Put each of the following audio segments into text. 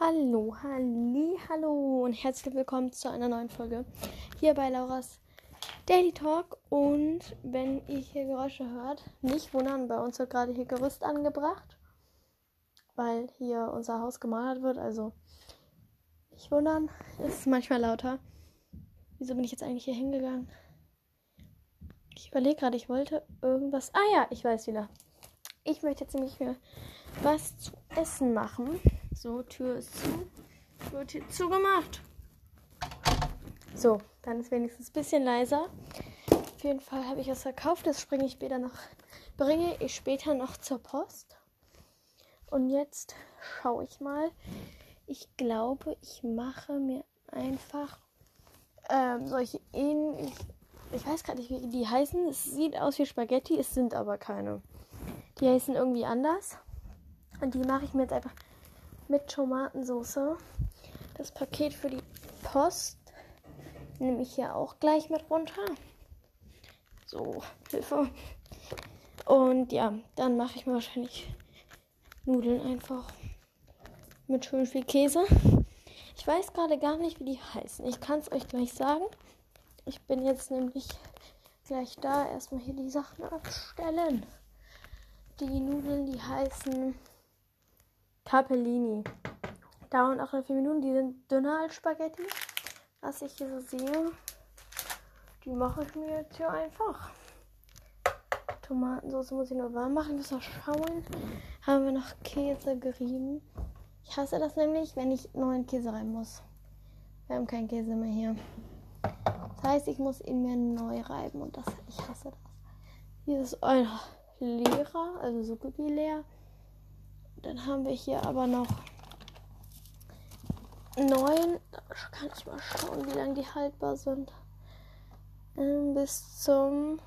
Hallo, halli, hallo und herzlich willkommen zu einer neuen Folge hier bei Lauras Daily Talk. Und wenn ihr hier Geräusche hört, nicht wundern, bei uns wird gerade hier Gerüst angebracht, weil hier unser Haus gemalt wird. Also nicht wundern, ist manchmal lauter. Wieso bin ich jetzt eigentlich hier hingegangen? Ich überlege gerade, ich wollte irgendwas. Ah ja, ich weiß wieder. Ich möchte jetzt nämlich was zu essen machen. So, Tür ist zu. Wird hier zugemacht. So, dann ist wenigstens ein bisschen leiser. Auf jeden Fall habe ich was verkauft. Das springe ich später noch, bringe ich später noch zur Post. Und jetzt schaue ich mal. Ich glaube, ich mache mir einfach ähm, solche ähnlich. Ich weiß gerade nicht, wie die heißen. Es sieht aus wie Spaghetti, es sind aber keine. Die heißen irgendwie anders. Und die mache ich mir jetzt einfach mit Tomatensauce. Das Paket für die Post nehme ich hier auch gleich mit runter. So, Hilfe. Und ja, dann mache ich mir wahrscheinlich Nudeln einfach mit schön viel Käse. Ich weiß gerade gar nicht, wie die heißen. Ich kann es euch gleich sagen. Ich bin jetzt nämlich gleich da. Erstmal hier die Sachen abstellen. Die Nudeln, die heißen Capellini. Dauern auch vier Minuten. Die sind dünner als Spaghetti. Was ich hier so sehe. Die mache ich mir jetzt hier einfach. Tomatensauce muss ich nur warm machen. Muss noch schauen. Haben wir noch Käse gerieben. Ich hasse das nämlich, wenn ich neuen Käse rein muss. Wir haben keinen Käse mehr hier. Das heißt, ich muss ihn mir neu reiben und das, ich hasse das. Ist ein leerer, also so gut wie leer. Dann haben wir hier aber noch neun. Da kann ich mal schauen, wie lange die haltbar sind. Ähm, bis zum.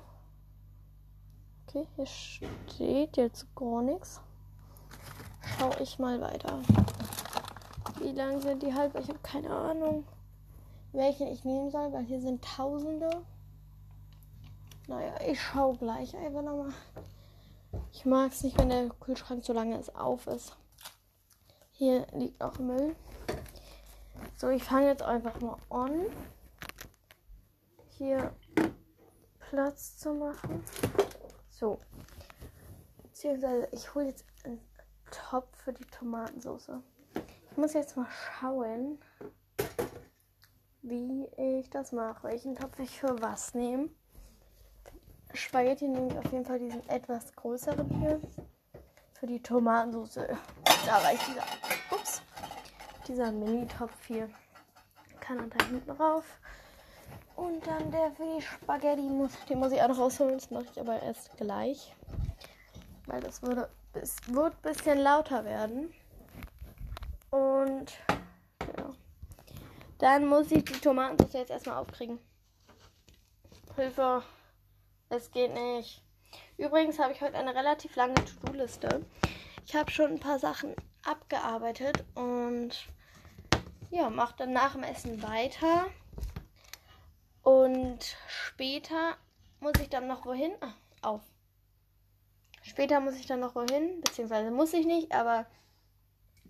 Okay, hier steht jetzt gar nichts. Schau ich mal weiter. Wie lang sind die haltbar? Ich habe keine Ahnung, welchen ich nehmen soll, weil hier sind Tausende. Naja, ich schau gleich einfach nochmal. Ich mag es nicht, wenn der Kühlschrank so lange es auf ist. Hier liegt auch Müll. So, ich fange jetzt einfach mal an, hier Platz zu machen. So. Beziehungsweise ich hole jetzt einen Topf für die Tomatensauce. Ich muss jetzt mal schauen, wie ich das mache. Welchen Topf ich für was nehme. Spaghetti nehme ich auf jeden Fall diesen etwas größeren hier. Für die Tomatensauce. Da reicht dieser. Ups. Dieser Mini-Topf hier. Kann er da hinten drauf. Und dann der für die Spaghetti. Muss, den muss ich auch noch rausholen. Das mache ich aber erst gleich. Weil das würde, es wird ein bisschen lauter werden. Und ja. Dann muss ich die Tomatensauce jetzt erstmal aufkriegen. Hilfe. Es geht nicht. Übrigens habe ich heute eine relativ lange To-Do-Liste. Ich habe schon ein paar Sachen abgearbeitet und ja, mache dann nach dem Essen weiter. Und später muss ich dann noch wohin? Ah, auf. Später muss ich dann noch wohin, beziehungsweise muss ich nicht, aber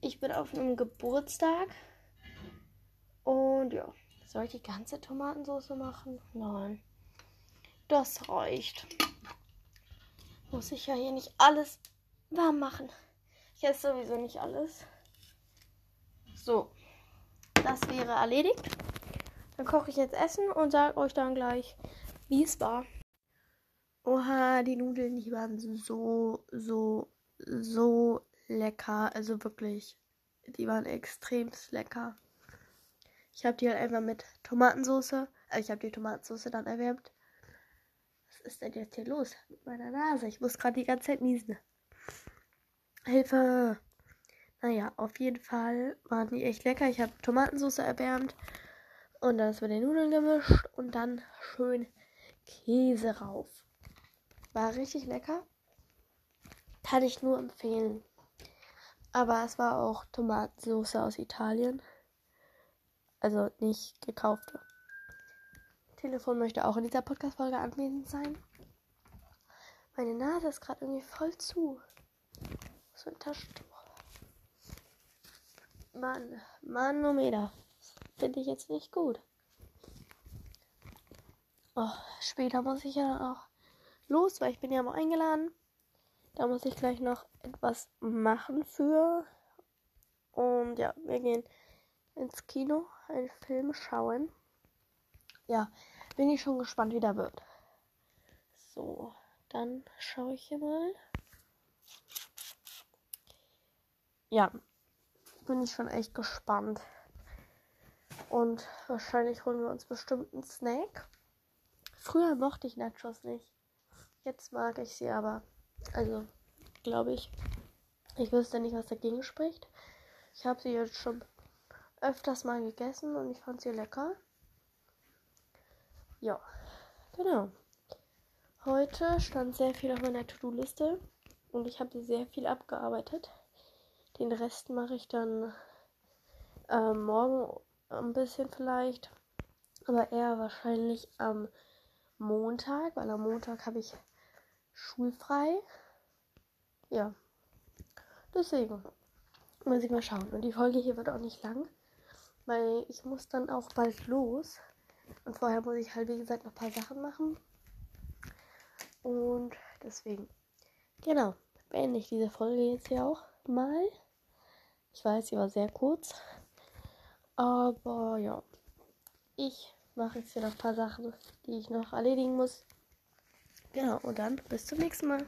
ich bin auf einem Geburtstag. Und ja, soll ich die ganze Tomatensauce machen? Nein. Das reicht. Muss ich ja hier nicht alles warm machen. Ich esse sowieso nicht alles. So, das wäre erledigt. Dann koche ich jetzt Essen und sage euch dann gleich, wie es war. Oha, die Nudeln, die waren so, so, so lecker. Also wirklich, die waren extrem lecker. Ich habe die halt einfach mit Tomatensauce, also ich habe die Tomatensauce dann erwärmt ist denn jetzt hier los mit meiner Nase? Ich muss gerade die ganze Zeit niesen. Hilfe! Naja, auf jeden Fall waren die echt lecker. Ich habe Tomatensauce erwärmt und ist mit den Nudeln gemischt und dann schön Käse rauf. War richtig lecker. Kann ich nur empfehlen. Aber es war auch Tomatensauce aus Italien. Also nicht gekaufte. Telefon möchte auch in dieser Podcast-Folge anwesend sein. Meine Nase ist gerade irgendwie voll zu. So ein Taschentuch. Mann, Manometer. Finde ich jetzt nicht gut. Oh, später muss ich ja auch los, weil ich bin ja mal eingeladen. Da muss ich gleich noch etwas machen für. Und ja, wir gehen ins Kino, einen Film schauen. Ja, bin ich schon gespannt, wie der wird. So, dann schaue ich hier mal. Ja, bin ich schon echt gespannt. Und wahrscheinlich holen wir uns bestimmt einen Snack. Früher mochte ich Nachos nicht. Jetzt mag ich sie aber. Also, glaube ich. Ich wüsste nicht, was dagegen spricht. Ich habe sie jetzt schon öfters mal gegessen und ich fand sie lecker. Ja, genau. Heute stand sehr viel auf meiner To-Do-Liste und ich habe sehr viel abgearbeitet. Den Rest mache ich dann äh, morgen ein bisschen vielleicht, aber eher wahrscheinlich am Montag, weil am Montag habe ich schulfrei. Ja, deswegen muss ich mal schauen. Und die Folge hier wird auch nicht lang, weil ich muss dann auch bald los. Und vorher muss ich halt, wie gesagt, noch ein paar Sachen machen. Und deswegen, genau, beende ich diese Folge jetzt hier auch mal. Ich weiß, sie war sehr kurz. Aber ja, ich mache jetzt hier noch ein paar Sachen, die ich noch erledigen muss. Genau, und dann bis zum nächsten Mal.